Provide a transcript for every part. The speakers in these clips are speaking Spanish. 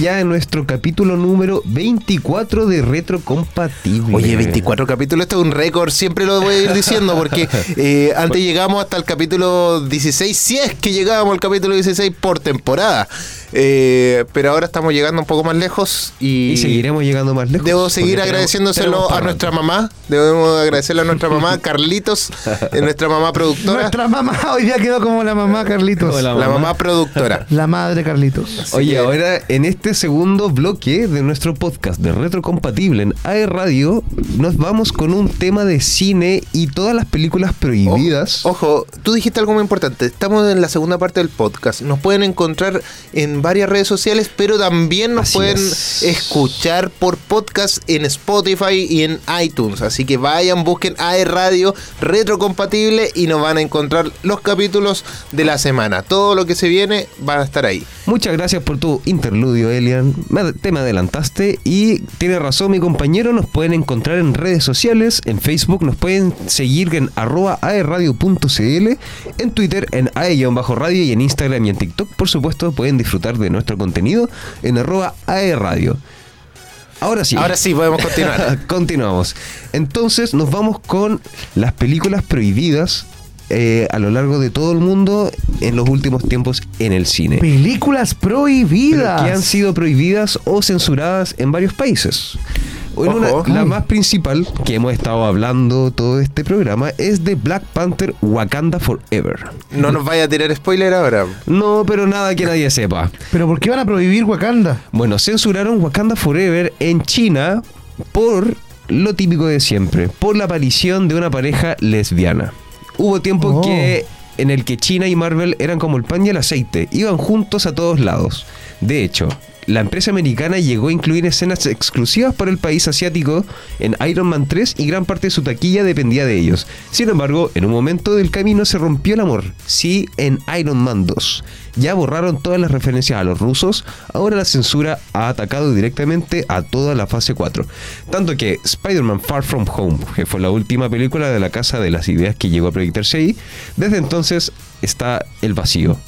Ya en nuestro capítulo número 24 de Retro Compatible. Oye, 24 capítulos, esto es un récord, siempre lo voy a ir diciendo, porque eh, antes llegamos hasta el capítulo 16, si es que llegábamos al capítulo 16 por temporada. Eh, pero ahora estamos llegando un poco más lejos y, Y seguiremos llegando más lejos. Debo seguir tenemos- agradeciéndoselo tenemos a nuestra mamá. Debemos agradecerle a nuestra mamá, Carlitos, eh, nuestra mamá productora. Nuestra mamá hoy día quedó como la mamá Carlitos. La mamá. mamá productora. La madre Carlitos. Oye, que- ahora en este segundo bloque de nuestro podcast de Retrocompatible en AE Radio, nos vamos con un tema de cine y todas las películas prohibidas. Ojo, tú dijiste algo muy importante. Estamos en la segunda parte del podcast. Nos pueden encontrar en varias redes sociales, pero también nos Así pueden es. escuchar por podcast en Spotify y en iTunes. Así que vayan, busquen AE Radio retrocompatible y nos van a encontrar los capítulos de la semana. Todo lo que se viene va a estar ahí. Muchas gracias por tu interludio, Elian. Te me adelantaste y tiene razón mi compañero. Nos pueden encontrar en redes sociales, en Facebook, nos pueden seguir en arroba aeradio.cl, en Twitter en ae-radio y en Instagram y en TikTok, por supuesto, pueden disfrutar de nuestro contenido en arroba aeradio. Ahora sí. Ahora sí, podemos continuar. Continuamos. Entonces nos vamos con las películas prohibidas eh, a lo largo de todo el mundo en los últimos tiempos en el cine. Películas Pero prohibidas. que han sido prohibidas o censuradas en varios países. En una- Ojo. la más principal que hemos estado hablando todo este programa es de Black Panther Wakanda Forever. No nos vaya a tirar spoiler ahora. No, pero nada que nadie sepa. Pero ¿por qué van a prohibir Wakanda? Bueno, censuraron Wakanda Forever en China por lo típico de siempre, por la aparición de una pareja lesbiana. Hubo tiempo Oh. que en el que China y Marvel eran como el pan y el aceite, iban juntos a todos lados. De hecho, la empresa americana llegó a incluir escenas exclusivas para el país asiático en Iron Man 3 y gran parte de su taquilla dependía de ellos. Sin embargo, en un momento del camino se rompió el amor. Sí, en Iron Man 2. Ya borraron todas las referencias a los rusos, ahora la censura ha atacado directamente a toda la fase 4. Tanto que Spider-Man Far From Home, que fue la última película de la Casa de las Ideas que llegó a proyectarse ahí, desde entonces está el vacío.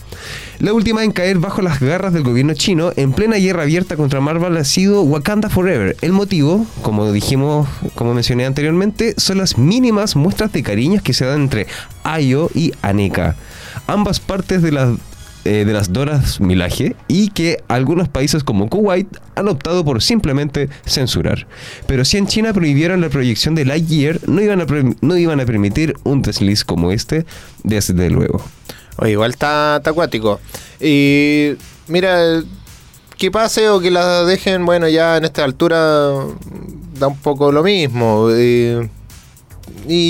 La última en caer bajo las garras del gobierno chino en plena guerra abierta contra Marvel ha sido Wakanda Forever. El motivo, como dijimos, como mencioné anteriormente, son las mínimas muestras de cariños que se dan entre Ayo y Aneka. Ambas partes de las eh, de las Doras Milaje y que algunos países como Kuwait han optado por simplemente censurar. Pero si en China prohibieron la proyección de Lightyear, no iban a, no iban a permitir un desliz como este, desde luego. Oye, igual está, acuático. Y mira, que pase o que la dejen, bueno, ya en esta altura da un poco lo mismo. Y,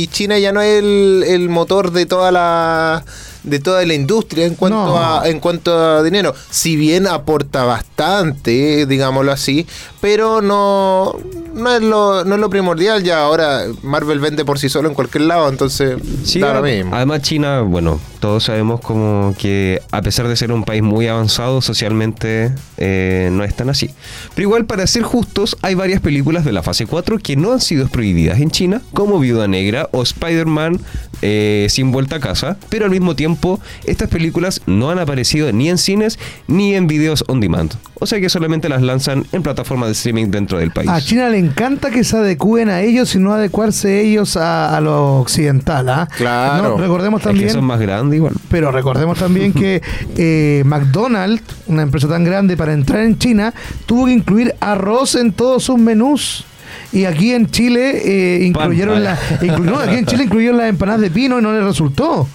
China ya no es el, el motor de toda la de toda la industria en cuanto No. a en cuanto a dinero. Si bien aporta bastante, digámoslo así, pero no no es lo no es lo primordial ya ahora Marvel vende por sí solo en cualquier lado, entonces Sí, da lo mismo. además China, bueno, todos sabemos como que a pesar de ser un país muy avanzado socialmente, eh, no es tan así. Pero igual, para ser justos, hay varias películas de la fase 4 que no han sido prohibidas en China, como Viuda Negra o Spider-Man eh, Sin Vuelta a Casa, pero al mismo tiempo estas películas no han aparecido ni en cines ni en videos on demand. O sea que solamente las lanzan en plataformas de streaming dentro del país. A China le encanta que se adecúen a ellos y no adecuarse ellos a, a lo occidental. ¿ah? Claro. No, recordemos Es que también. son más grandes igual. Pero recordemos también que eh, McDonald's, una empresa tan grande para entrar en China, tuvo que incluir arroz en todos sus menús. Y aquí en Chile eh, incluyeron Pan. la, inclu- no, aquí en Chile incluyeron las empanadas de pino y no les resultó.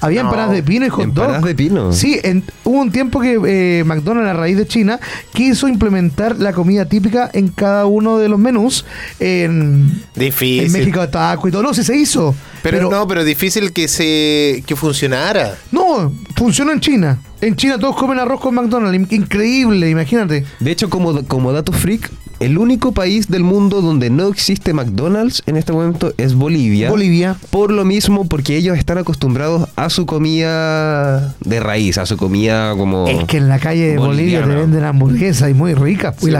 Había No, empanadas de pino y hot dog. empanadas de pino. Sí, en- hubo un tiempo que eh, McDonald's a raíz de China quiso implementar la comida típica en cada uno de los menús. En, Difícil. en México taco y todo. No, sí se hizo. Pero, no, pero difícil que se que funcionara. No, funcionó en China. En China todos comen arroz con McDonald's. In- Increíble, imagínate. De hecho, como, como dato freak, el único país del mundo donde no existe McDonald's en este momento es Bolivia. Bolivia. Por lo mismo, porque ellos están acostumbrados a su comida de raíz, a su comida como... Es que en la calle de Bolivia te venden hamburguesas y muy ricas. pues, Y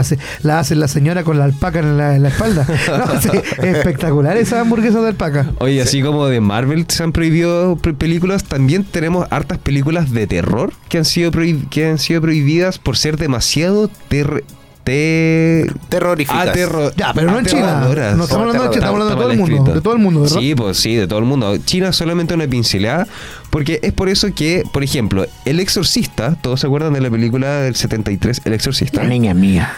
la, hace- la señora con la alpaca en la, en la espalda. No, sí, espectacular esa hamburguesa de alpaca. Oye, así como de Marvel se han prohibido películas, también tenemos hartas películas de terror que han sido, que han sido prohibidas por ser demasiado ter te- Terroríficas. aterro- Ya, pero no en China. No estamos hablando de China, estamos hablando de todo el mundo. escrito. De todo el mundo, ¿verdad? Sí, pues sí, de todo el mundo. China solamente una pincelada, porque es por eso que, por ejemplo, El Exorcista, todos se acuerdan de la película del 73, El Exorcista. niña mía.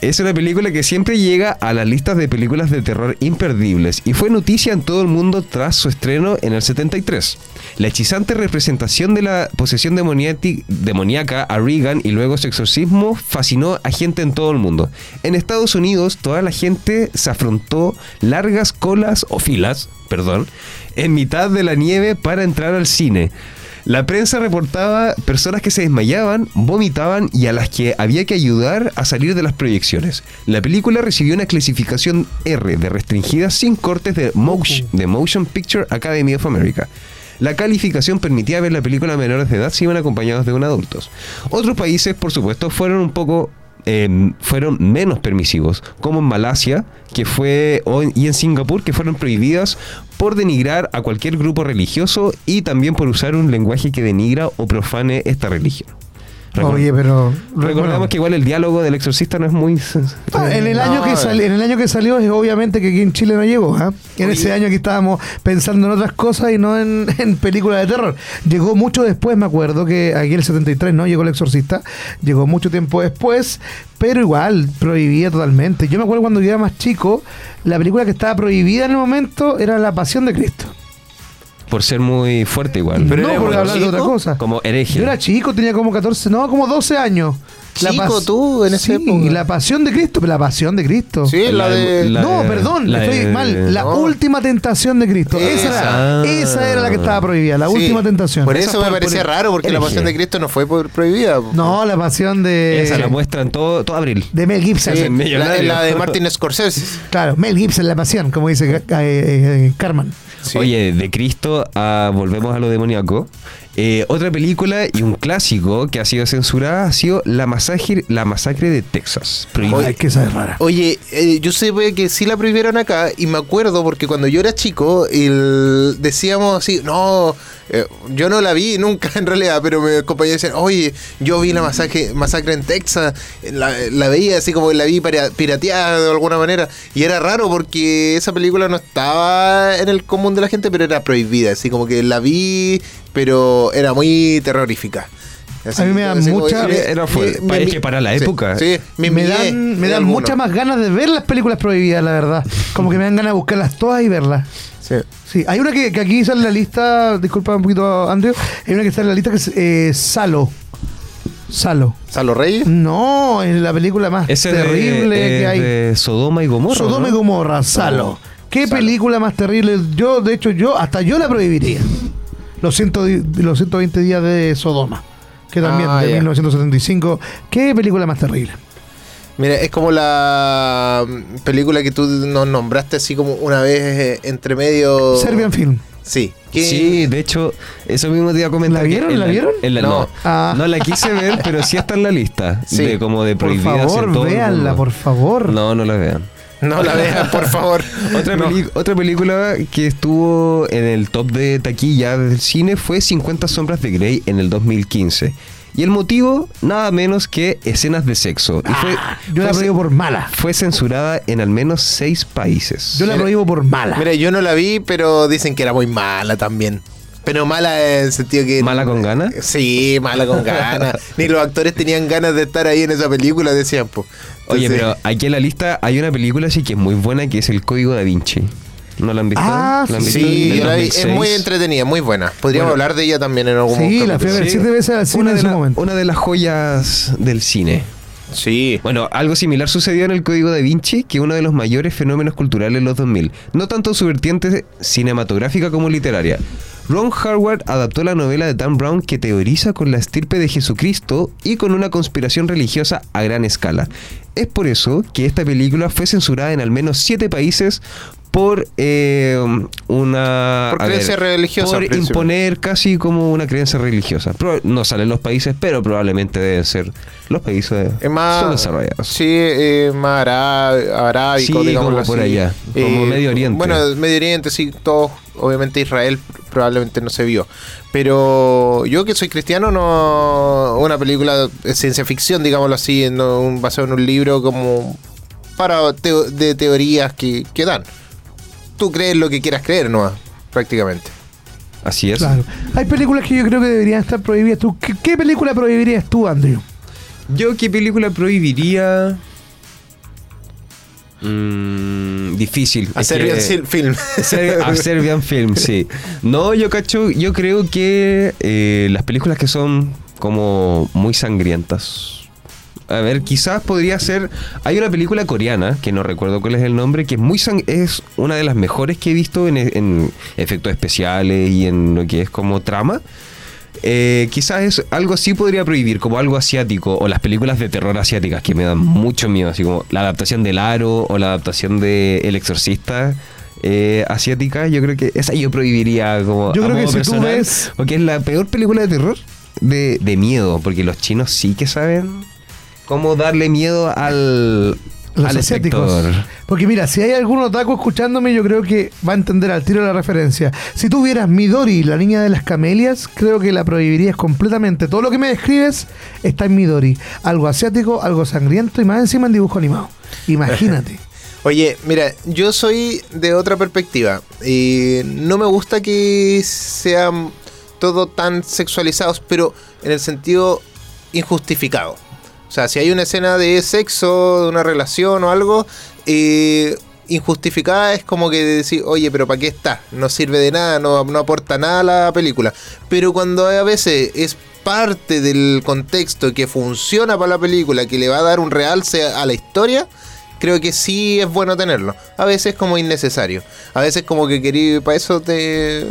Es una película que siempre llega a las listas de películas de terror imperdibles y fue noticia en todo el mundo tras su estreno en el 73. La hechizante representación de la posesión demoníaca a Reagan y luego su exorcismo fascinó a gente en todo el mundo. En Estados Unidos, toda la gente se afrontó largas colas o filas, perdón, en mitad de la nieve para entrar al cine. La prensa reportaba personas que se desmayaban, vomitaban y a las que había que ayudar a salir de las proyecciones. La película recibió una clasificación R de restringida sin cortes de Motion, de Motion Picture Academy of America. La calificación permitía ver la película a menores de edad si iban acompañados de un adultos. Otros países, por supuesto, fueron un poco eh, fueron menos permisivos, como en Malasia, que fue y en Singapur, que fueron prohibidas por denigrar a cualquier grupo religioso y también por usar un lenguaje que denigra o profane esta religión. Oye, pero. Recordamos bueno. que igual el diálogo del exorcista no es muy... Ah, en, el año No, que eh. sali- en el año que salió es obviamente que aquí en Chile no llegó. ¿ah? En Oye. ese año que estábamos pensando en otras cosas y no en, en películas de terror. Llegó mucho después, me acuerdo que aquí en el 73 no llegó el exorcista. Llegó mucho tiempo después, pero igual prohibida totalmente. Yo me acuerdo cuando yo era más chico, la película que estaba prohibida en el momento era La Pasión de Cristo. Por ser muy fuerte igual. Pero no, como hablar de otra chico, cosa. Como hereje. Yo era chico, tenía como 14, no, como 12 años. Chico tú, en esa sí, época. la pasión de Cristo, la pasión de Cristo. Sí, la, de. la- no, de- perdón, la estoy de- mal. La no. última tentación de Cristo. Esa, Esa. era, esa era la que estaba prohibida, la Sí. última tentación. Por Esa eso por- me parecía por- raro, porque la hereje. pasión de Cristo no fue por- prohibida. No, la pasión de, Esa la muestran todo, todo abril. de Mel Gibson. Sí, Ese la, de Martin Scorsese. Claro, Mel Gibson, la pasión, como dice eh, eh, Carmen. Oye, de Cristo a volvemos a lo demoníaco. Eh, otra película y un clásico que ha sido censurada ha sido La Masacre, la masacre de Texas. Ay, que esa es rara. Oye, eh, yo sé pues, que sí la prohibieron acá y me acuerdo porque cuando yo era chico el- decíamos así, no, eh, yo no la vi nunca en realidad, pero mis compañeros decían, oye, yo vi la masacre, masacre en Texas, la, la veía así como que la vi para- pirateada de alguna manera y era raro porque esa película no estaba en el común de la gente, pero era prohibida, así como que la vi, pero era muy terrorífica. Así- A mí me da así como mucha- Era me- que para la sí, época. Sí, Me, dan, me dan muchas más ganas de ver las películas prohibidas, la verdad. Como que me dan ganas de buscarlas todas y verlas. Sí. Sí, hay una que, que aquí sale en la lista, disculpa un poquito, Andrew, hay una que está en la lista que es eh, Salo. Salo. ¿Salo Reyes? No, es la película más Ese de- terrible eh, que hay. de Sodoma y Gomorra. Sodoma y. Gomorra, Salo. ¿Qué película más terrible? Yo, de hecho, yo, hasta yo la prohibiría. Los, ciento, los 120 días de Sodoma. Que también, Ah, de ya. 1975. ¿Qué película más terrible? Mira, es como la película que tú nos nombraste así como una vez eh, entre medio. Serbian Film. Sí. ¿Qué- Sí, de hecho, eso mismo te iba a comentar. ¿La vieron? en ¿La vieron? en la- No. no, Ah. no la quise ver, pero sí está en la lista. Sí. De como de Por prohibidas en favor, véanla, por favor. No, no la vean. No la vean, por favor. Otra, No. otra película que estuvo en el top de taquilla del cine fue 50 sombras de Grey en el 2015. Y el motivo, nada menos que escenas de sexo. Y fue, Ah, yo la prohíbo por mala. fue censurada en al menos seis países. Yo la Mira- prohíbo por mala. Mira, yo no la vi, pero dicen que era muy mala también. Pero mala en el sentido que. ¿Mala con ganas? Sí, mala con ganas. Ni los actores tenían ganas de estar ahí en esa película, decían, pues. Oye, pero aquí en la lista hay una película sí que es muy buena que es El Código da Vinci. ¿No la han visto? Ah, ¿La han visto? Sí, la vi. Es 2006. muy entretenida, muy buena. Podríamos Bueno. hablar de ella también en algún Sí, la fui a ver siete veces al cine una en de, la- momento. una de las joyas del cine. Sí. Bueno, algo similar sucedió en el Código da Vinci, que uno de los mayores fenómenos culturales de los 2000, no tanto su vertiente cinematográfica como literaria. Ron Howard adaptó la novela de Dan Brown que teoriza con la estirpe de Jesucristo y con una conspiración religiosa a gran escala. Es por eso que esta película fue censurada en al menos siete países por eh, una... Por a creencia religiosa, Por imponer casi como una creencia religiosa. No salen los países, pero probablemente deben ser los países Es más. subdesarrollados. Sí, eh, más ará- arábico, Sí, digamos. como por allá, como Medio Oriente. Bueno, Medio Oriente, sí, todos obviamente Israel probablemente no se vio. Pero yo que soy cristiano, no una película de ciencia ficción, digámoslo así, no, basado en un libro como para teo- de teorías que, que dan. Tú crees lo que quieras creer, ¿no? Prácticamente. Así es. Claro. Hay películas que yo creo que deberían estar prohibidas. ¿Tú, qué, qué película prohibirías tú, Andrew? Yo qué película prohibiría. Mm, difícil. Que- bien sil- film. Ser- a Serbian Film, sí. No, yo cacho, yo creo que eh, las películas que son como muy sangrientas. A ver, quizás podría ser. Hay una película coreana, que no recuerdo cuál es el nombre, que es muy sang- es una de las mejores que he visto en, en efectos especiales y en lo que es como trama. Eh, quizás es algo así podría prohibir, como algo asiático, o las películas de terror asiáticas que me dan mucho miedo, así como la adaptación del Aro o la adaptación de El Exorcista eh, asiática. Yo creo que esa yo prohibiría como. Yo a creo que si tú personal, ves- Porque es la peor película de terror de, de miedo, porque los chinos sí que saben cómo darle miedo al, Los al asiáticos. Porque mira, si hay algún otaku escuchándome, yo creo que va a entender al tiro la referencia. Si tú vieras Midori, la niña de las camelias, creo que la prohibirías completamente. Todo lo que me describes está en Midori. Algo asiático, algo sangriento y más encima en dibujo animado. Imagínate. Oye, mira, yo soy de otra perspectiva. Y no me gusta que sean todo tan sexualizados, pero en el sentido injustificado. O sea, si hay una escena de sexo, de una relación o algo, eh, injustificada es como que decir, oye, pero ¿para qué está? No sirve de nada, no, aporta nada a la película. Pero cuando a veces es parte del contexto que funciona para la película, que le va a dar un realce a la historia, creo que sí es bueno tenerlo. A veces como innecesario. A veces como que querí, para eso te,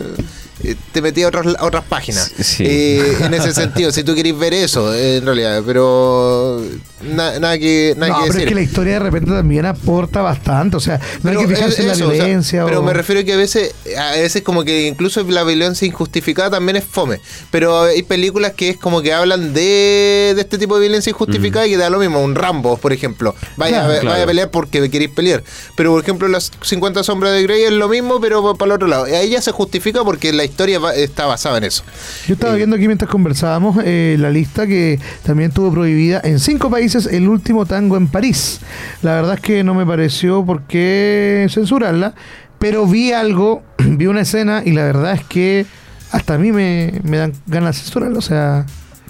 te metí a otras, a otras páginas. Sí. Eh, en ese sentido, si tú querés ver eso, eh, en realidad. Pero na- nada que, nada no, que pero decir. es que la historia de repente también aporta bastante. O sea, no hay Pero que fijarse es en la eso, o sea, violencia. pero o- me refiero que a veces, a veces como que incluso la violencia injustificada también es fome. Pero hay películas que es como que hablan de, de este tipo de violencia injustificada y que da lo mismo. Un Rambo, por ejemplo. Vaya, Claro, a- vaya claro. a pelear porque queréis pelear. Pero por ejemplo las 50 sombras de Grey es lo mismo, pero para el otro lado. Ahí ya se justifica porque la historia va- está basada en eso. Yo estaba Eh, viendo aquí mientras conversábamos eh, la lista que también tuvo prohibida en cinco países el último tango en París. La verdad es que no me pareció por qué censurarla, pero vi algo, vi una escena y la verdad es que hasta a mí me, me dan ganas de censurarla. O sea,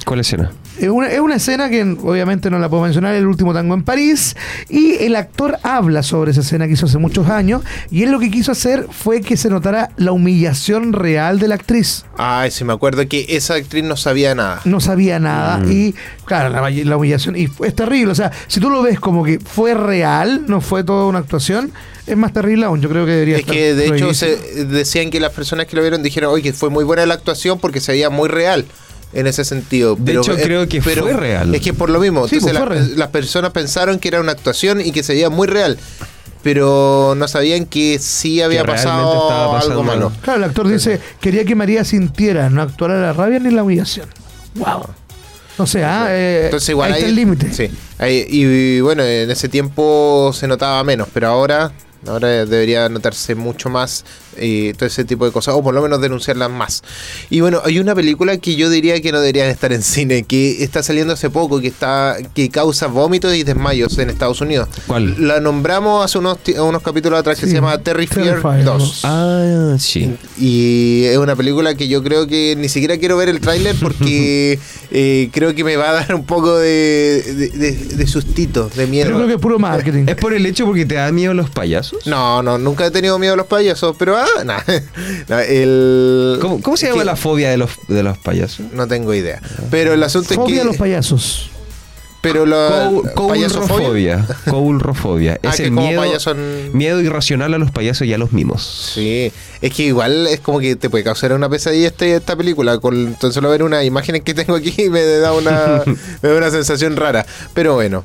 ¿Cuál escena? Es una, es una escena que obviamente no la puedo mencionar, el último tango en París, y el actor habla sobre esa escena que hizo hace muchos años, y él lo que quiso hacer fue que se notara la humillación real de la actriz. Ay, sí, me acuerdo que esa actriz no sabía nada. no sabía nada Mm. y claro, la, la humillación y es terrible, o sea, si tú lo ves como que fue real, no fue toda una actuación, es más terrible aún, yo creo que debería Es estar que de hecho se decían que las personas que lo vieron dijeron, oye, fue muy buena la actuación porque se veía muy real en ese sentido. De hecho, creo que fue real. Es que por lo mismo, Sí, entonces pues, la- las personas pensaron que era una actuación y que se veía muy real, pero no sabían que sí había pasado, algo malo. Claro, el actor dice, quería que María sintiera, no actuara la rabia ni la humillación. Wow. No sé, ah, eh, Entonces igual ahí está el límite. Sí. Ahí- y, bueno, en ese tiempo se notaba menos, pero ahora ahora debería notarse mucho más eh, todo ese tipo de cosas, o por lo menos denunciarlas más. Y bueno, hay una película que yo diría que no deberían estar en cine, que está saliendo hace poco, que está que causa vómitos y desmayos en Estados Unidos. ¿Cuál? La nombramos hace unos, unos capítulos atrás que Sí, se llama Terry Fear Terrifier 2. Ah, sí. Y es una película que yo creo que ni siquiera quiero ver el tráiler porque eh, creo que me va a dar un poco de, de, de- de sustito, de miedo. Yo creo que es puro marketing. ¿Es por el hecho porque te da miedo los payasos? No, no, nunca he tenido miedo a los payasos, pero ah, nah. No, el... ¿Cómo, cómo se llama que la fobia de los, de los payasos? No tengo idea. Pero el asunto Fobia es a que... los payasos. pero la... Coulrofobia. Coulrofobia. Ah, Es que el miedo, miedo irracional a los payasos y a los mimos. Sí, es que igual es como que te puede causar una pesadilla este, esta película. Con tan solo ver unas imágenes que tengo aquí me da una, me da una sensación rara. Pero bueno,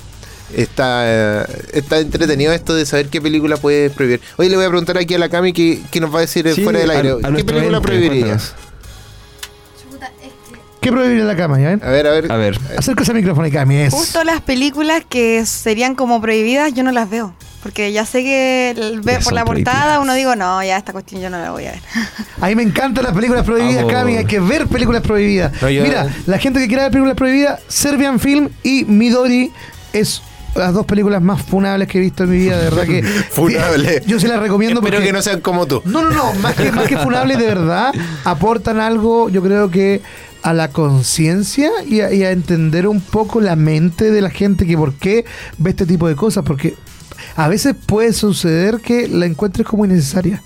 está, eh, está entretenido esto de saber qué película puede prohibir. Hoy le voy a preguntar aquí a la Cami que, que nos va a decir Sí, fuera del aire. a ¿Qué película prohibirías? ¿Qué prohibiría la ven? A ver, a ver. A ver. Acércase al micrófono y Cami. es- justo las películas que serían como prohibidas, yo no las veo. Porque ya sé que el- Ya por la portada uno digo, no, ya esta cuestión yo no la voy a ver. A mí me encantan las películas prohibidas, Vamos. Cami. Hay que ver películas prohibidas. No, yo- Mira, la gente que quiera ver películas prohibidas, Serbian Film y Midori es las dos películas más funables que he visto en mi vida. De verdad que. Funable. Yo se las recomiendo Espero porque. que no sean como tú. No, no, no, más que, más que funables de verdad, aportan algo, yo creo que a la conciencia y, a- y a entender un poco la mente de la gente que por qué ve este tipo de cosas, porque a veces puede suceder que la encuentres como innecesaria.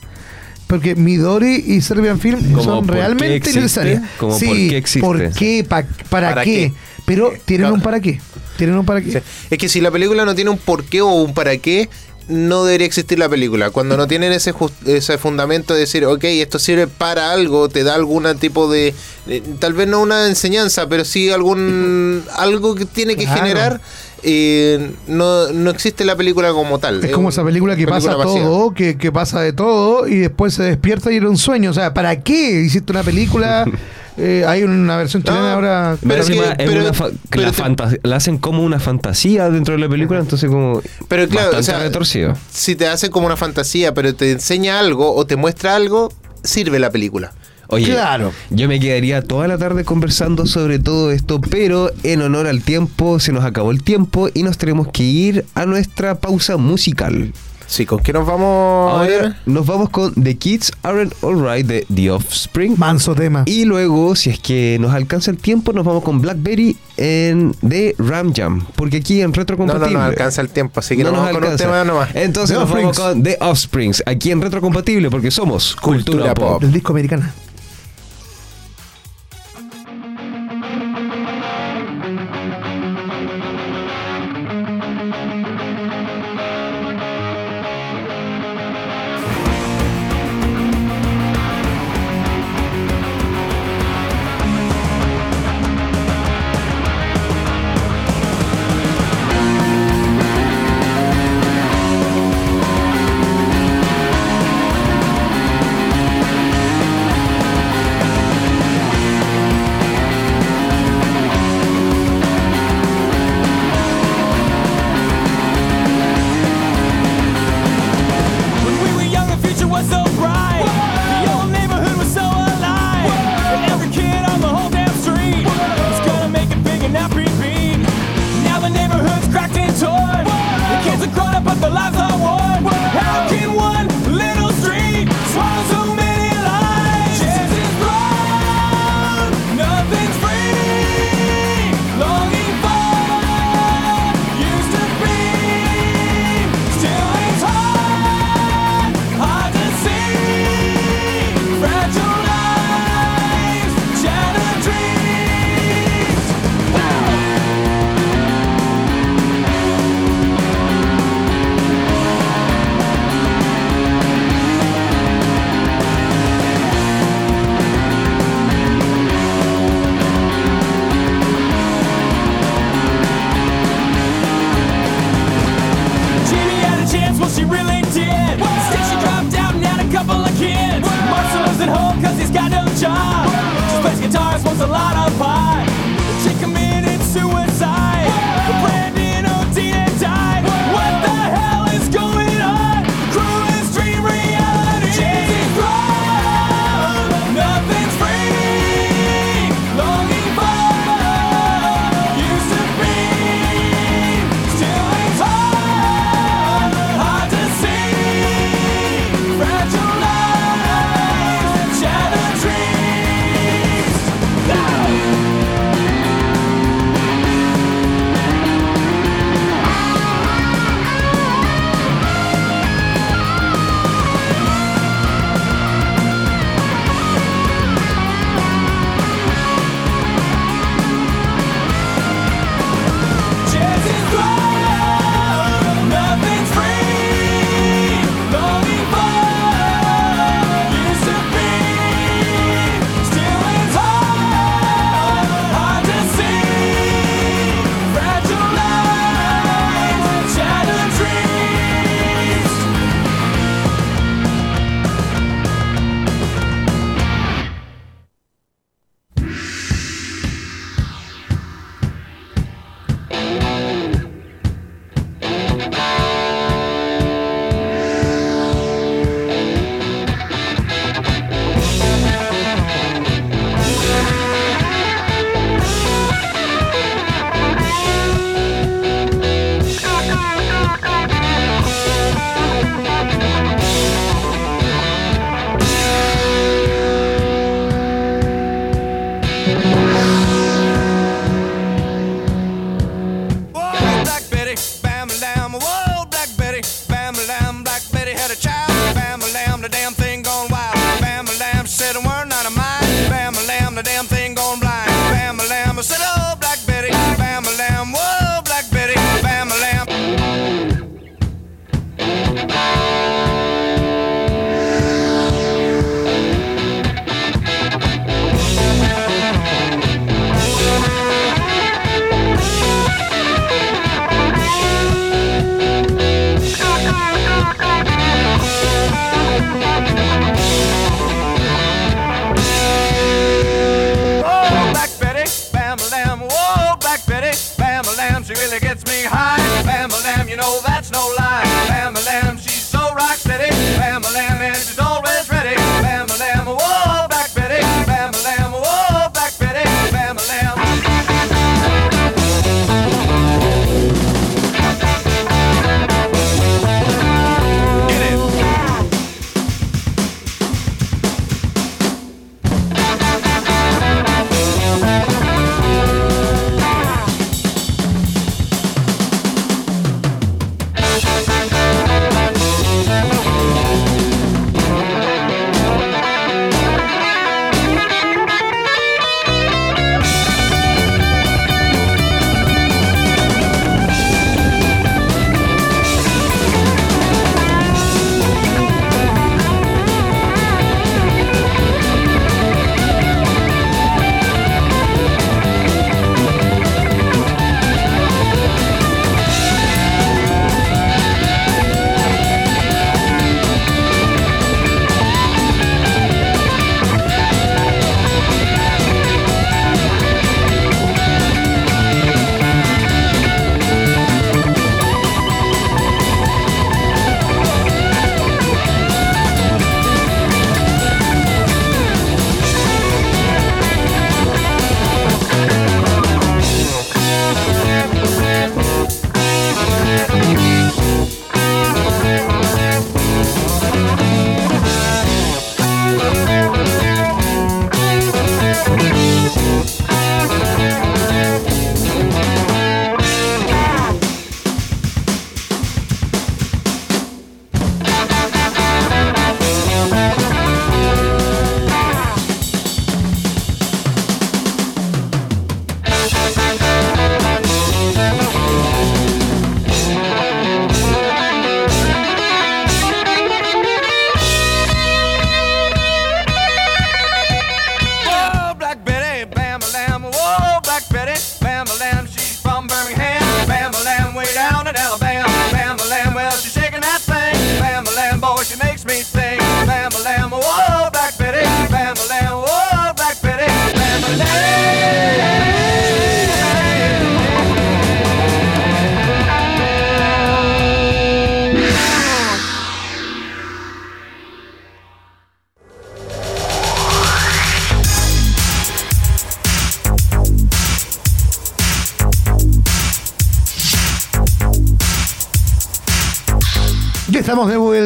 Porque Midori y Serbian Film Como, son ¿por qué realmente innecesarias. Como, sí, ¿por qué existe? ¿por qué? Pa- ¿Para, ¿Para qué? qué? Pero tienen Claro. un para qué. Tienen un para qué. Sí. Es que si la película no tiene un porqué o un para qué, no debería existir la película. Cuando no tienen ese, ese fundamento de decir, ok, esto sirve para algo, te da algún tipo de, eh, tal vez no una enseñanza, pero sí algún algo que tiene que Claro. generar, eh, no, no existe la película como tal. Es como esa película que pasa vacía. todo, que, que pasa de todo y después se despierta y era un sueño. O sea, ¿para qué hiciste una película? Eh, hay una versión chilena No, ahora. pero Más es que- encima es pero- una fa- que pero la, te- fanta- la hacen como una fantasía dentro de la película, entonces como Pero claro, o sea, retorcido. Si te hace como una fantasía, pero te enseña algo o te muestra algo, sirve la película. Oye, Claro. yo me quedaría toda la tarde conversando sobre todo esto, pero en honor al tiempo, se nos acabó el tiempo y nos tenemos que ir a nuestra pausa musical. Sí, ¿con qué nos vamos a ver? Ahora nos vamos con The Kids Aren't Alright de The Offspring. Manso tema. Y luego, si es que nos alcanza el tiempo, nos vamos con Blackberry en The Ram Jam. Porque aquí en No, no Retrocompatible. nos alcanza el tiempo, así que no nos nos vamos con un alcanza. tema nomás. Entonces The nos vamos con The Offsprings, aquí en Retrocompatible, porque somos Cultura, Cultura Pop. Pop. Del disco americana.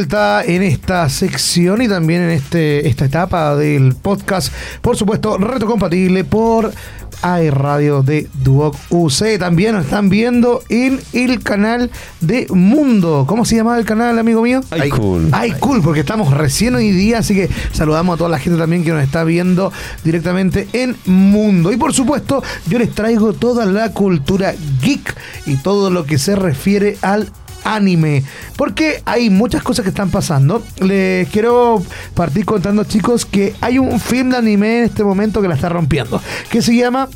Vuelta en esta sección y también en este esta etapa del podcast. Por supuesto, reto compatible por AE Radio de Duoc UC. También nos están viendo en el canal de Mundo. ¿Cómo se llamaba el canal, amigo mío? Ay, cool. Ay, cool, porque estamos recién hoy día, así que saludamos a toda la gente también que nos está viendo directamente en Mundo. Y por supuesto, yo les traigo toda la cultura geek y todo lo que se refiere al anime. Porque hay muchas cosas que están pasando. Les quiero partir contando, chicos, que hay un film de anime en este momento que la está rompiendo. Que se llama.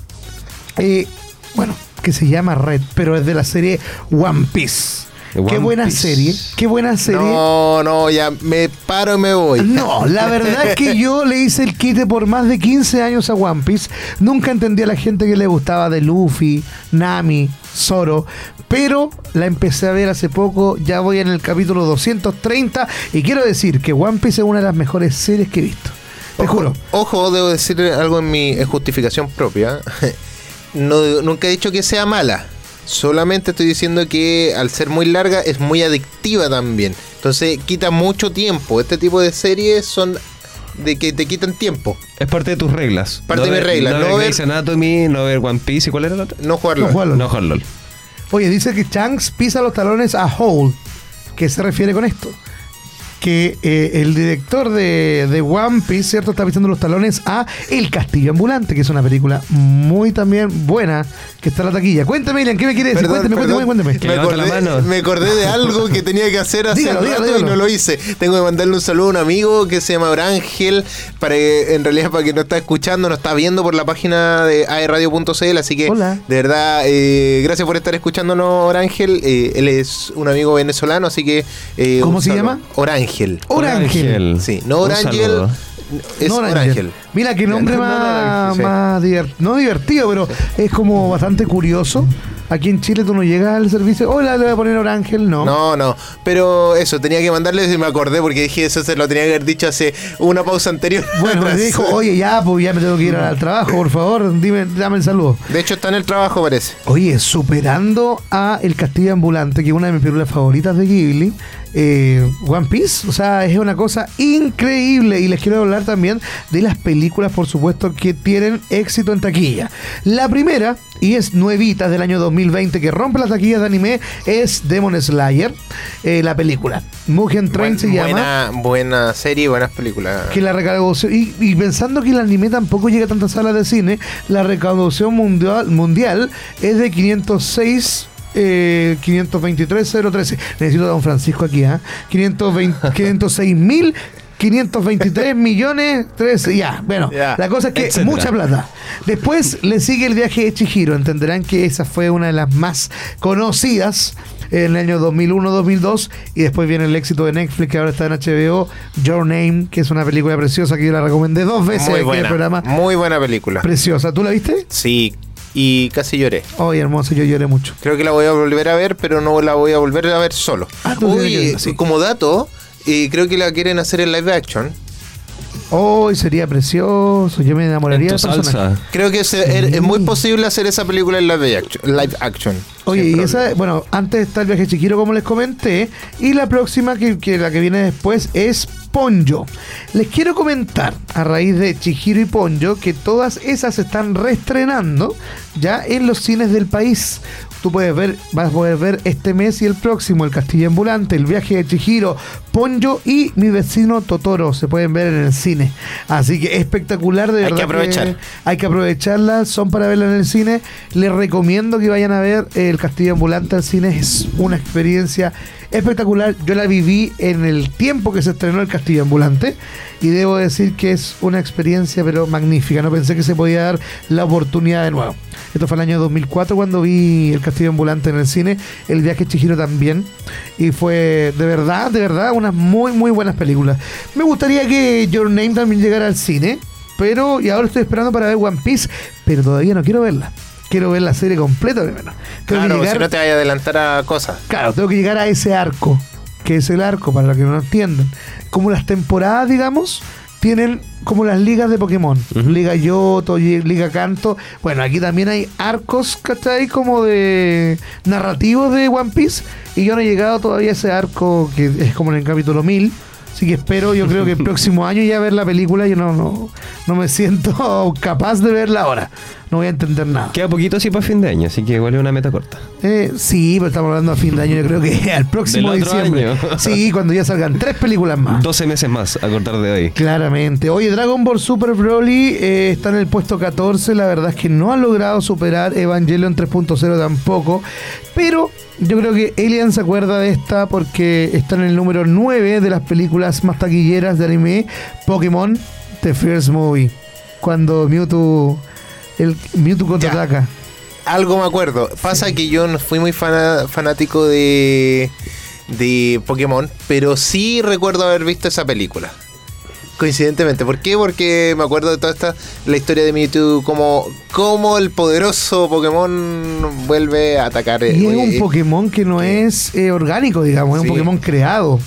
eh, bueno, que se llama Red, pero es de la serie One Piece. One qué buena Piece. serie. Qué buena serie. No, no, ya me paro y me voy. No, la verdad es que yo le hice el quite por más de 15 años a One Piece. Nunca entendí a la gente que le gustaba de Luffy, Nami, Zoro. Pero la empecé a ver hace poco. Ya voy en el capítulo 230. Y quiero decir que One Piece es una de las mejores series que he visto. Te Ojo, juro. Ojo, debo decir algo en mi en justificación propia. No, nunca he dicho que sea mala. Solamente estoy diciendo que al ser muy larga es muy adictiva también. Entonces quita mucho tiempo. Este tipo de series son de que te quitan tiempo. Es parte de tus reglas. Parte de mis reglas, No, no ver ver- Grey's Anatomy, no ver One Piece. ¿Y cuál era la otra? No jugarlo. No jugarlo. No, jugar LOL. Oye, dice que Shanks pisa los talones a Hole. ¿Qué se refiere con esto? Que eh, el director de, de One Piece, ¿cierto? Está pisando los talones a El Castillo Ambulante, que es una película muy también buena que está en la taquilla. Cuéntame, Ilian, ¿qué me quieres decir? Cuéntame, cuéntame, cuéntame. Me la acordé, mano. me acordé de algo que tenía que hacer hace Dígalo, dígalo, rato y no lo hice. Tengo que mandarle un saludo a un amigo que se llama Orangel, para que, en realidad para que no está escuchando, nos está viendo por la página de aerradio.cl, así que Hola. de verdad, eh, gracias por estar escuchándonos, Orangel. Eh, él es un amigo venezolano, así que... eh, ¿Cómo se saludo. llama? Orangel. Orangel. Sí, no Orangel, es No, Orangel. Mira, qué nombre No, no, más, sí. más divert- no divertido, pero es como bastante curioso. Aquí en Chile tú no llegas al servicio, hola, le voy a poner Orángel, no. No, no. Pero eso, tenía que mandarle y me acordé porque dije eso se lo tenía que haber dicho hace una pausa anterior. Bueno, me dijo, oye, ya, pues ya me tengo que ir al trabajo, por favor, dime, dame el saludo. De hecho, está en el trabajo, parece. Oye, superando a El Castillo Ambulante, que es una de mis películas favoritas de Ghibli, eh, One Piece, o sea, es una cosa increíble. Y les quiero hablar también de las películas, por supuesto, que tienen éxito en taquilla. La primera, y es nuevita del año 2020, que rompe las taquillas de anime, es Demon Slayer, eh, la película. Mugen Train Buen- se llama. buena, buena serie y buenas películas. Que la recaudación, y, y pensando que el anime tampoco llega a tantas salas de cine, la recaudación mundial, mundial es de 506. Eh, 523.013 necesito a don Francisco aquí ¿ah? 520 506 mil 523 millones 13 ya bueno la cosa es que etcétera. mucha plata. Después le sigue el viaje de Chihiro. Entenderán que esa fue una de las más conocidas en el año 2001-2002 y después viene el éxito de Netflix que ahora está en HBO Your Name que es una película preciosa que yo la recomendé dos veces muy en el programa. Muy buena película. preciosa. ¿tú la viste? Sí, y casi lloré. Ay hermoso yo lloré mucho Creo que la voy a volver a ver, pero no la voy a volver a ver solo. Ah, verla, sí. como dato, creo que la quieren hacer en live action. Hoy sería precioso yo me enamoraría personaje salsa. Creo que se- er- es muy posible hacer esa película en live action. Live action Oye, y esa, bueno, antes está el viaje chiquiro, como les comenté, y la próxima, que, que la que viene después, es Ponyo. Les quiero comentar, a raíz de Chihiro y Ponyo, que todas esas se están reestrenando ya en los cines del país. Tú puedes ver, vas a poder ver este mes y el próximo El Castillo Ambulante, El viaje de Chihiro, Ponyo y Mi vecino Totoro. Se pueden ver en el cine. Así que espectacular, de Hay que verdad. aprovechar. hay que aprovecharlas, son para verlas en el cine. Les recomiendo que vayan a ver El Castillo Ambulante al cine. Es una experiencia espectacular. Yo la viví en el tiempo que se estrenó El Castillo Ambulante y debo decir que es una experiencia pero magnífica. No pensé que se podía dar la oportunidad de nuevo. Esto fue el año 2004 cuando vi El Castillo Ambulante en el cine. El viaje Chihiro también. Y fue de verdad, de verdad, unas muy, muy buenas películas. Me gustaría que Your Name también llegara al cine. Pero, y ahora estoy esperando para ver One Piece, pero todavía no quiero verla. Quiero ver la serie completa primero. Tengo Claro, llegar, si no te vayas a adelantar a cosas. claro, tengo que llegar a ese arco, que es el arco, para los que no lo entiendan. Como las temporadas, digamos, tienen como las ligas de Pokémon. Ujú. Liga Yoto, y- Liga Canto. Bueno, aquí también hay arcos, ¿cachai? Como de narrativos de One Piece. Y yo no he llegado todavía a ese arco, que es como en el capítulo 1000. Así que espero, yo creo que el próximo año ya ver la película. Yo no, no, no me siento capaz de verla ahora. No voy a entender nada. Queda poquito así para fin de año, así que igual es una meta corta. Eh, sí, pero estamos hablando a fin de año. Yo creo que al próximo Del otro diciembre. año. Sí, cuando ya salgan tres películas más. 12 meses más a cortar de hoy. Claramente. Oye, Dragon Ball Super Broly eh, está en el puesto 14. La verdad es que no ha logrado superar Evangelion 3.0 tampoco. Pero yo creo que Alien se acuerda de esta porque está en el número 9 de las películas más taquilleras de anime. Pokémon, The First Movie. Cuando Mewtwo, el Mewtwo contraataca. Algo me acuerdo. Pasa que yo no fui muy fanático de, de Pokémon, pero sí recuerdo haber visto esa película. Coincidentemente. ¿Por qué? Porque me acuerdo de toda esta la historia de Mewtwo, como, como el poderoso Pokémon vuelve a atacar. Y es eh, un eh, Pokémon que no es eh, orgánico, digamos, es Sí. un Pokémon creado.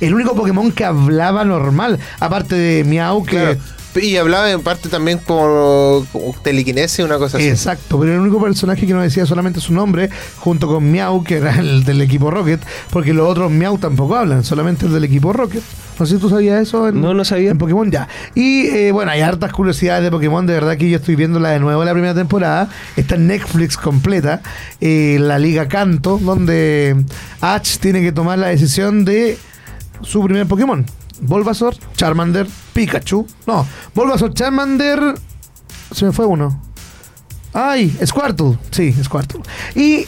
El único Pokémon que hablaba normal, aparte de Miau, que... claro. Y hablaba en parte también como, como telequinesis, una cosa así. Exacto, pero el único personaje que no decía solamente su nombre, junto con Miau, que era el del equipo Rocket, porque los otros Miau tampoco hablan, solamente el del equipo Rocket. No sé si tú sabías eso en, No, no sabía. en Pokémon ya. Y eh, bueno, hay hartas curiosidades de Pokémon, de verdad que yo estoy viéndola de nuevo la primera temporada. Está en Netflix completa, eh, la Liga Canto, donde Ash tiene que tomar la decisión de su primer Pokémon. Bulbasaur, Charmander, Pikachu. No, Bulbasaur, Charmander. Se me fue uno. Ay, Squirtle. Sí, Squirtle. ¿Y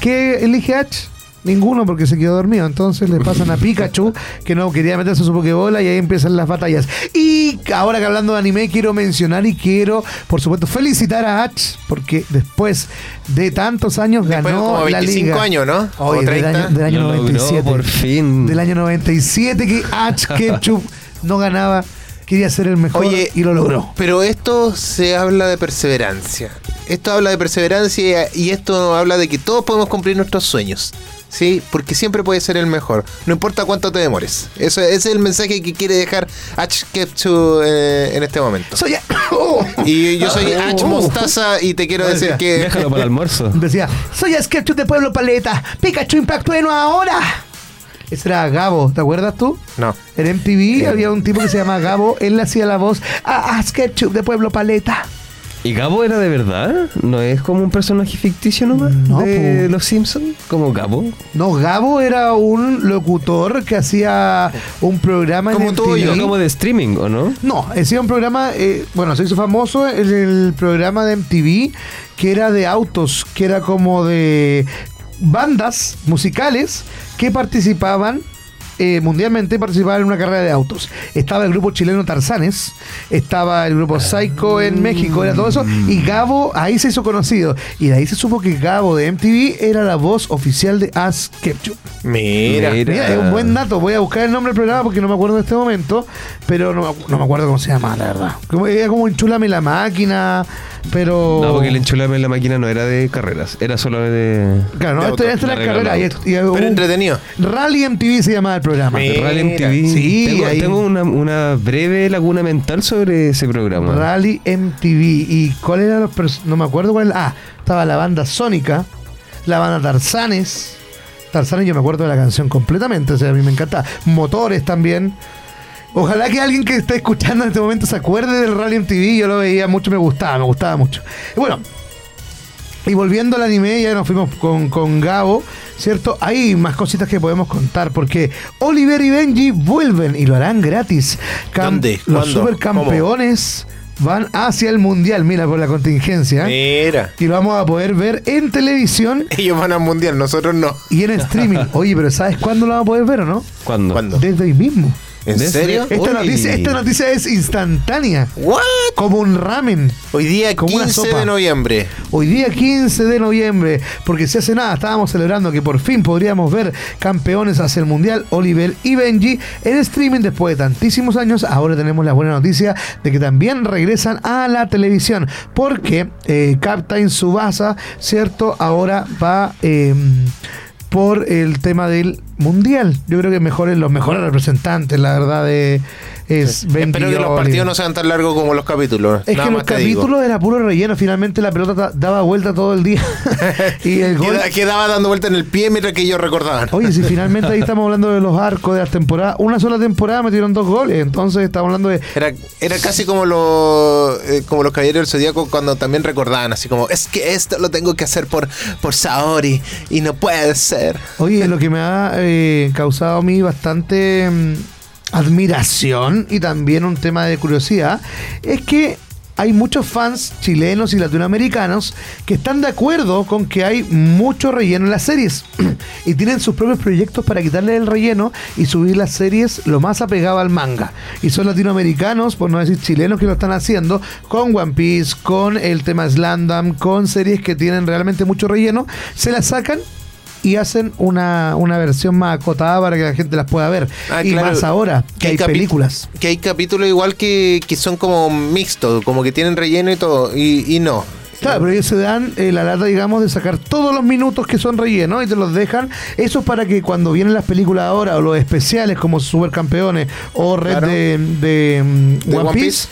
qué elige Ash? Ninguno porque se quedó dormido. Entonces le pasan a Pikachu que no quería meterse a su Pokébola y ahí empiezan las batallas. Y ahora que hablando de anime quiero mencionar y quiero, por supuesto, felicitar a Ash porque después de tantos años Después ganó como la 25 liga. años, ¿no? O Oye, del 30. año, del año Lo logró 97. por fin. Del año 97 que Ash Ketchup no ganaba, quería ser el mejor Oye, y lo logró. Pero esto se habla de perseverancia. esto habla de perseverancia y esto habla de que todos podemos cumplir nuestros sueños. Sí, porque siempre puede ser el mejor. No importa cuánto te demores. Eso, ese es el mensaje que quiere dejar Ach Kepchu eh, en este momento. Soy. Oh. Y yo soy Ach Oh. Mostaza y te quiero decir que. Déjalo para el almuerzo. Decía, soy Sketchup de Pueblo Paleta. Pikachu impactúeno ahora. Ese era Gabo, ¿te acuerdas tú? No. En MTV había un tipo que se llama Gabo. Él le hacía la voz a, a Sketchup de Pueblo Paleta. ¿Y Gabo era de verdad? ¿No es como un personaje ficticio nomás? No, de po. los Simpsons, como Gabo. No, Gabo era un locutor que hacía un programa en Como y yo, como de streaming, ¿o no? No, hacía un programa, eh, bueno, se hizo famoso en el programa de MTV que era de autos, que era como de bandas musicales que participaban eh, mundialmente, participaban en una carrera de autos. Estaba el grupo chileno Tarzanes, estaba el grupo Psycho en México, era todo eso, y Gabo ahí se hizo conocido. Y de ahí se supo que Gabo de MTV era la voz oficial de Ask Ketchup. Mira. Mira. Mira, es un buen dato. Voy a buscar el nombre del programa porque no me acuerdo en este momento, pero no, no me acuerdo cómo se llama, la verdad. Como, era como enchúlame la máquina, pero. No, porque el enchulame en la máquina no era de carreras, era solo de... Claro, no, de esto, auto, esto era de carrera. Y, auto. y- Pero un- entretenido. Rally MTV se llamaba el programa. Mira. Rally MTV. Sí, tengo, ahí- tengo una, una breve laguna mental sobre ese programa. Rally MTV. ¿Y cuál era los No me acuerdo cuál. Ah, estaba la banda Sónica, la banda Tarzanes. Tarzanes, yo me acuerdo de la canción completamente. O sea, a mí me encanta. Motores también. Ojalá que alguien que esté escuchando en este momento se acuerde del Rally MTV. Yo lo veía mucho, me gustaba, me gustaba mucho. Y bueno, y volviendo al anime, ya nos fuimos con, con Gabo, ¿cierto? Hay más cositas que podemos contar, porque Oliver y Benji vuelven y lo harán gratis. Cam- ¿Dónde? Los supercampeones van hacia el mundial, mira, por la contingencia. Mira. Y lo vamos a poder ver en televisión Ellos van al mundial, nosotros no. y en streaming. Oye, pero ¿sabes cuándo lo vamos a poder ver o no? ¿Cuándo? ¿Cuándo? Desde hoy mismo. ¿En ¿De serio? Esta noticia, esta noticia es instantánea, ¿What? como un ramen. Hoy día Como una 15 sopa. de noviembre. Hoy día 15 de noviembre, porque si hace nada estábamos celebrando que por fin podríamos ver campeones hacia el Mundial, Oliver y Benji en streaming después de tantísimos años. Ahora tenemos la buena noticia de que también regresan a la televisión, porque eh, Captain Subasa, ¿cierto? Ahora va... eh, por el tema del mundial. Yo creo que mejores los mejores representantes, la verdad, de, es Benji Espero que los partidos no sean tan largos como los capítulos. Es Nada que los te digo. capítulos era puro relleno. Finalmente la pelota ta- daba vuelta todo el día. y el gol. Queda- quedaba dando vuelta en el pie mientras que ellos recordaban. Oye, si finalmente ahí estamos hablando de los arcos de las temporadas. Una sola temporada metieron dos goles. Entonces estamos hablando de. Era, era casi como los eh, como los caballeros del zodiaco cuando también recordaban así como es que esto lo tengo que hacer por por Saori y no puede ser. Oye, lo que me ha eh, causado a mí bastante mm, admiración y también un tema de curiosidad es que hay muchos fans chilenos y latinoamericanos que están de acuerdo con que hay mucho relleno en las series y tienen sus propios proyectos para quitarle el relleno y subir las series lo más apegado al manga. Y son latinoamericanos, por no decir chilenos, que lo están haciendo con One Piece, con el tema Slandam, con series que tienen realmente mucho relleno, se las sacan y hacen una, una versión más acotada para que la gente las pueda ver. Ah, y claro, más ahora, que hay capi- películas. Que hay capítulos igual que, que son como mixtos, como que tienen relleno y todo, y, y no. Claro, pero ellos se dan eh, la lata, digamos, de sacar todos los minutos que son rellenos y te los dejan. Eso es para que cuando vienen las películas ahora o los especiales como Supercampeones o Red Claro. de, de, mm, De One, One Piece,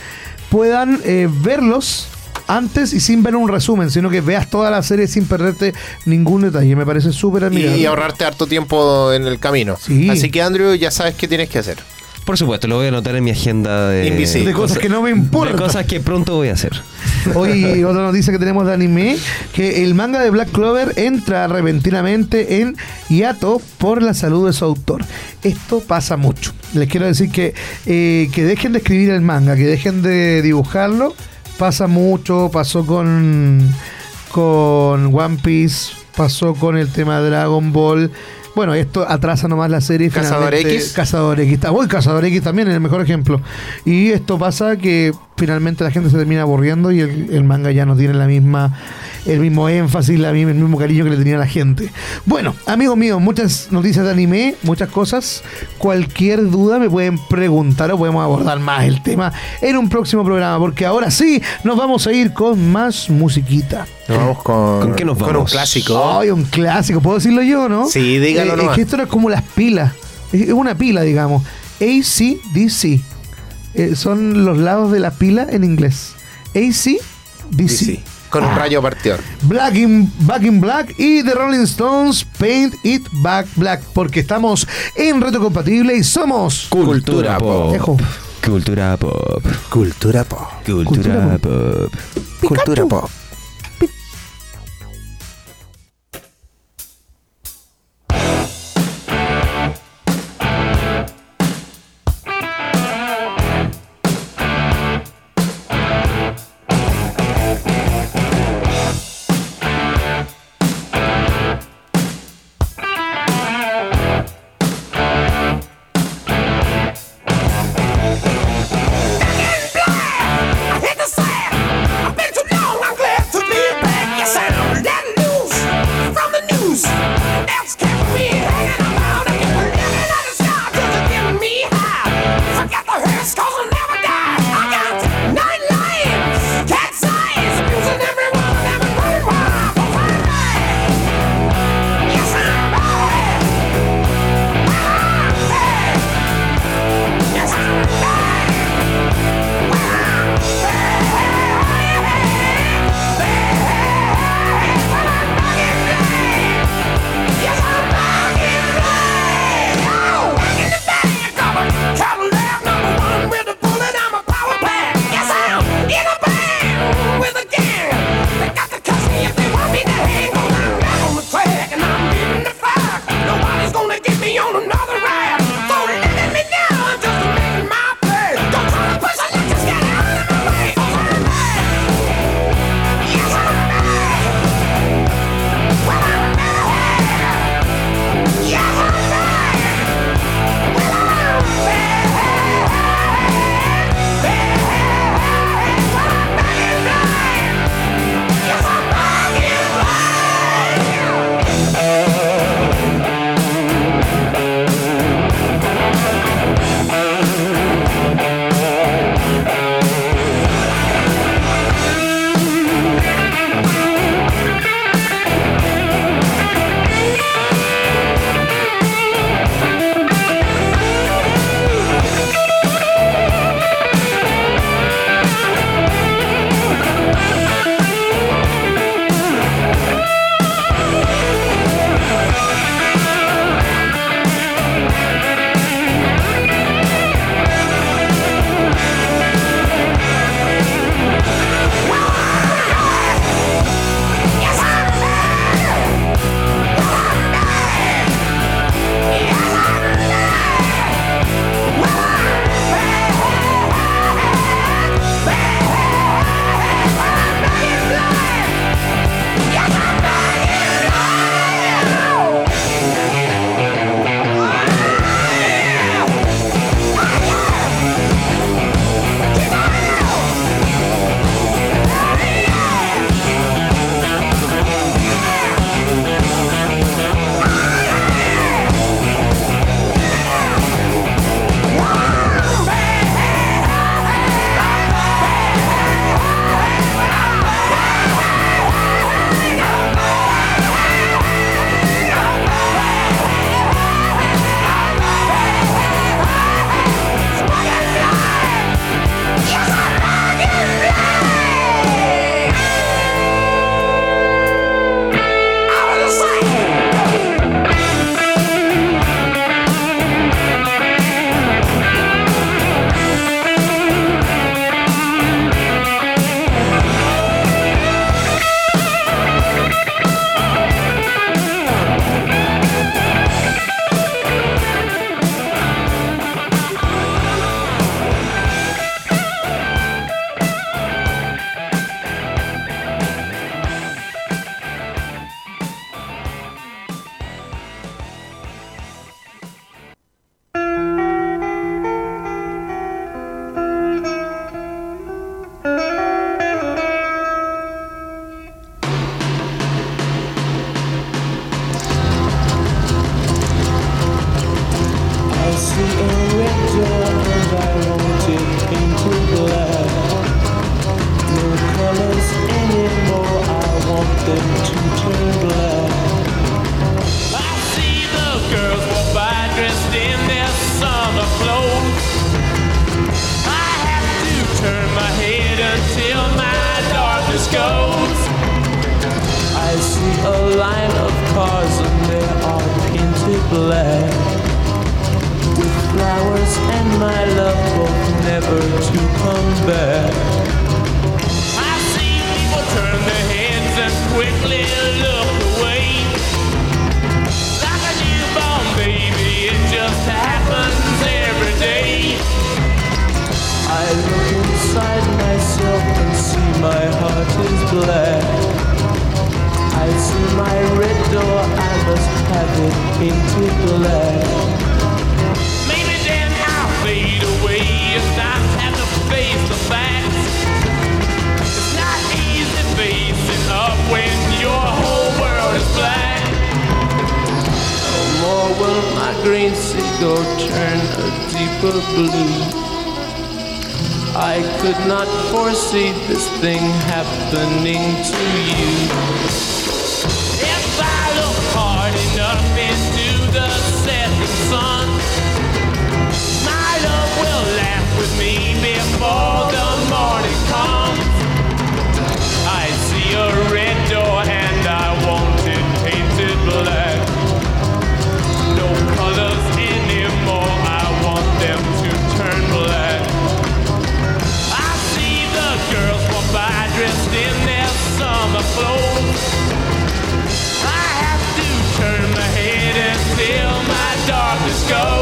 puedan eh, verlos antes y sin ver un resumen, sino que veas toda la serie sin perderte ningún detalle. Me parece súper admirable. y ahorrarte harto tiempo en el camino. Sí. Así que Andrew, ya sabes qué tienes que hacer. Por supuesto, lo voy a anotar en mi agenda de, Invisible. De cosas que no me importan. De cosas que pronto voy a hacer. Hoy otra noticia que tenemos de anime, que el manga de Black Clover entra repentinamente en hiato por la salud de su autor. Esto pasa mucho. Les quiero decir que, eh, que dejen de escribir el manga, que dejen de dibujarlo. Pasa mucho, pasó con, con One Piece, pasó con el tema de Dragon Ball. Bueno, esto atrasa nomás la serie. Cazador X. Cazador X. Voy, Cazador X también es el mejor ejemplo. Y esto pasa que finalmente la gente se termina aburriendo y el, el manga ya no tiene la misma el mismo énfasis, la el mismo cariño que le tenía la gente. Bueno, amigos míos, muchas noticias de anime, muchas cosas. Cualquier duda me pueden preguntar o podemos abordar más el tema en un próximo programa, porque ahora sí nos vamos a ir con más musiquita. Nos vamos con, ¿Con qué nos con un vamos? clásico. Ay, un clásico, ¿puedo decirlo yo, no? Sí, dígalo Eh, Es que esto era como las pilas. Es es una pila, digamos. ACDC. Eh, son los lados de la pila en inglés. Sí, sí, Con un Ah. rayo partidor. Black in, Back in Black y The Rolling Stones Paint It Back Black. Porque estamos en reto compatible y somos. Cultura pop. Ejo. Cultura pop. Cultura pop. Cultura pop. Cultura pop. I hit painted black. Maybe then I'll fade away if I have to face the facts. It's not easy facing up when your whole world is black. No more will my green seagull turn a deeper blue. I could not foresee this thing happening to you. If I look hard enough me before the morning comes. I see a red door and I want it painted black. No colors anymore, I want them to turn black. I see the girls walk by dressed in their summer clothes. I have to turn my head until my darkness goes.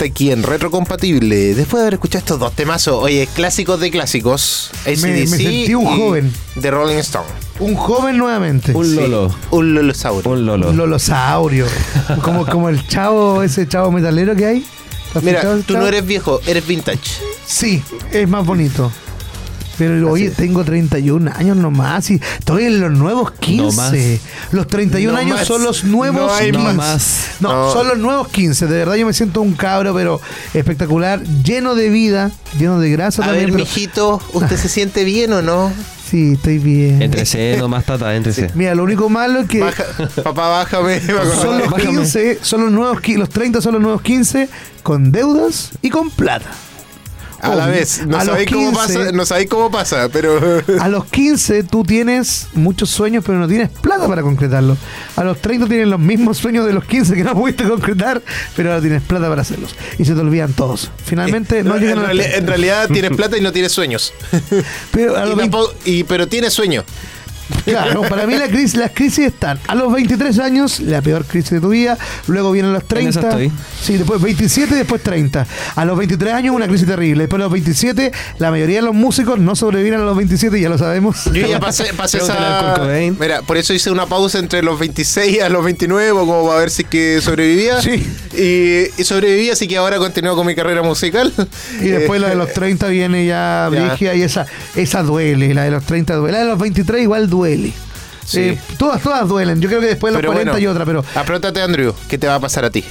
Vuelta aquí en Retrocompatible. Después de haber escuchado estos dos temazos, oye, clásicos de clásicos. me AC/DC sentí un y joven. De Rolling Stone. Un joven nuevamente. Un lolo. Un lolosaurio. Un lolo. Un lolosaurio. como, como el chavo, ese chavo metalero que hay. ¿Has Mira, tú no eres viejo, eres vintage. Sí, es más bonito. Pero oye, tengo 31 años nomás y estoy en los nuevos 15. No más. Los 31 No años más. son los nuevos No hay 15. más. No, No. son los nuevos 15. De verdad yo me siento un cabro, pero espectacular, lleno de vida, lleno de grasa A también. ver, pero- mijito, ¿usted se siente bien o no? Sí, estoy bien. Entrese nomás, tata, entrese. Mira, lo único malo es que Baja- papá, bájame. son los Bájame. 15, son los nuevos los 30 son los nuevos 15 con deudas y con plata. A la vez. No A sabéis cómo 15, pasa, no sabéis cómo pasa, pero. A los 15 tú tienes muchos sueños, pero no tienes plata para concretarlos. A los 30 tienes los mismos sueños de los 15 que no pudiste concretar, pero ahora tienes plata para hacerlos. Y se te olvidan todos. Finalmente no, en, llegan a los reali- 30. en realidad tienes plata y no tienes sueños. Pero a Y los 20 tampoco- y- pero tienes sueño. Claro, para mí la crisis, las crisis están a los 23 años, la peor crisis de tu vida, luego vienen los En esa 30, estoy. sí, después 27 y después 30. A los 23 años una crisis terrible, después a los 27 la mayoría de los músicos no sobreviven a los 27 ya lo sabemos. Yo ya pasé, pasé esa. Mira, por eso hice una pausa entre los 26 a los 29, como para ver si es que sobrevivía. Sí. Y, y sobreviví, así que ahora continúo con mi carrera musical. Y después Eh, la de los 30 viene ya Ya. brígida y esa, esa duele, la de los 30 duele, la de los 23 igual duele. Sí. Eh, todas, todas duelen. Yo creo que después de los Pero 40 bueno, y otra, pero Aprótate, Andrew, ¿qué te va a pasar a ti?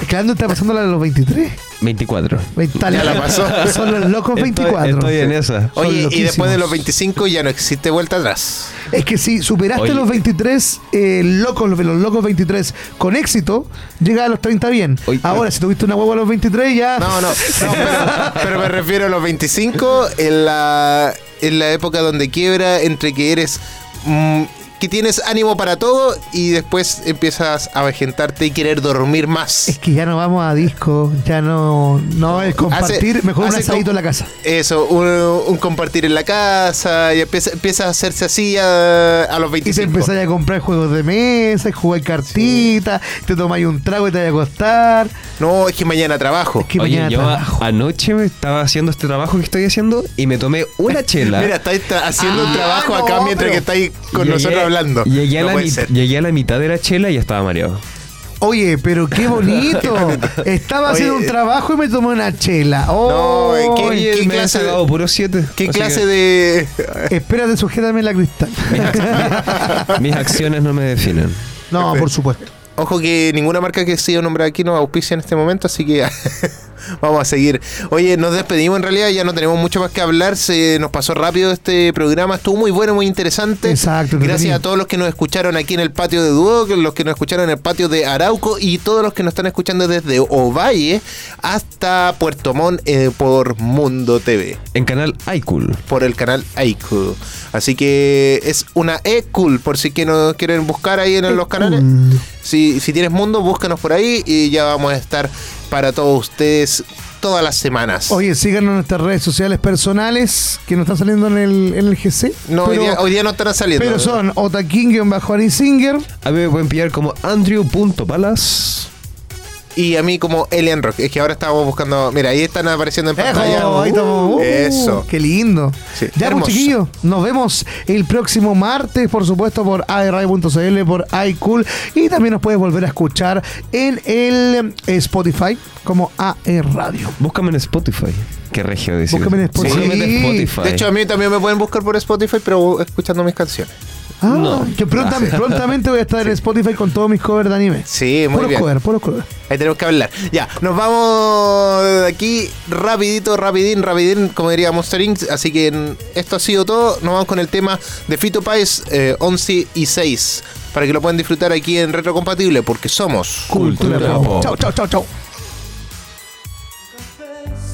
es que Ando está pasando la de los 23. 24. Veintale. Ya la pasó. Son los locos 24. Estoy, estoy en esa. Oye, y después de los 25 ya no existe vuelta atrás. Es que si superaste Oye. los 23 eh, locos, los, los locos 23 con éxito, llega a los 30 bien. Oye, Ahora, si tuviste una huevo a los 23, ya. No, no, no, pero, pero me refiero a los 25 en la, en la época donde quiebra entre que eres mm, que tienes ánimo para todo y después empiezas a vejentarte y querer dormir más. Es que ya no vamos a disco, ya no, no es compartir, Hace- mejor un hace asadito com- en la casa. Eso, un, un compartir en la casa y empieza, empieza a hacerse así a, a los Y te 25. empezás a comprar juegos de mesa, jugar cartitas, te tomáis un trago y te vas a acostar. No, es que mañana trabajo. Es que Oye, mañana yo trabajo. anoche me estaba haciendo este trabajo que estoy haciendo y me tomé una chela. Mira, estáis haciendo un Ah, trabajo no, acá mientras pero- que estáis con nosotros hablando. Llegué a, No la puede mit- ser. llegué a la mitad de la chela y ya estaba mareado. Oye, pero qué bonito. Estaba Oye, haciendo un eh, trabajo y me tomé una chela. Oh, No, ¿qué- Oye, qué me he clase de- puro 7. ¿Qué clase de...? Espérate, sujétame la cristal. Mis acciones no me definen. No, por supuesto. Ojo que ninguna marca que sido nombrada aquí nos auspicia en este momento, así que vamos a seguir. Oye, nos despedimos en realidad, ya no tenemos mucho más que hablar, se nos pasó rápido este programa, estuvo muy bueno, muy interesante. Exacto, Gracias a todos los que nos escucharon aquí en el patio de Duoc, los que nos escucharon en el patio de Arauco y todos los que nos están escuchando desde Ovalle hasta Puerto Montt eh, por Mundo TV. En canal iCool. por el canal iCool. Así que es una E-Cool, por si que nos quieren buscar ahí en los canales. Si, si tienes mundo, búscanos por ahí y ya vamos a estar para todos ustedes todas las semanas. Oye, síganos en nuestras redes sociales personales que nos están saliendo en el, en el GC. no, hoy, pero, día, hoy día no estarán saliendo. pero son Otaking-Singer. A mí me pueden pillar como Andrew.palas. Y a mí como Alien Rock. Es que ahora estábamos buscando... Mira, ahí están apareciendo en pantalla. Ejo, ahí estamos. Uh, Eso. Qué lindo. Sí, ya, pues, hermoso. chiquillos, nos vemos el próximo martes, por supuesto, por airradio.cl, por iCool. Y también nos puedes volver a escuchar en el eh, Spotify como AR Radio. Búscame en Spotify. Qué regio decir. Búscame en eso. Spotify. Búscame en Sí. Spotify. De hecho, a mí también me pueden buscar por Spotify, pero escuchando mis canciones. Ah, No. que pronta- prontamente voy a estar en Spotify con todos mis covers de anime. Sí, muy Puros bien. covers, puros covers. Ahí tenemos que hablar. Ya, nos vamos de aquí rapidito, rapidín, rapidín, como diría Monster Inc. Así que esto ha sido todo. Nos vamos con el tema de Fito Páez eh, 11 y 6. Para que lo puedan disfrutar aquí en Retrocompatible, porque somos... Cultura, Cultura pop. Chau, chau, chau, chau.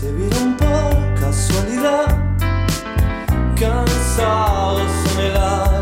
Se vieron por casualidad, cansados en el alma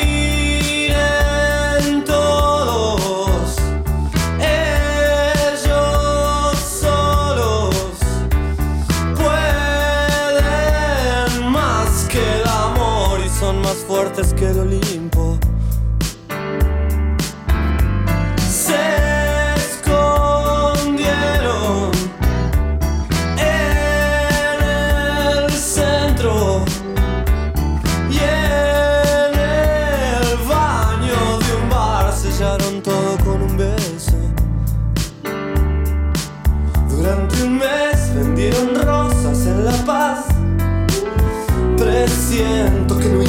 Durante un mes vendieron rosas en La Paz. Presiento que no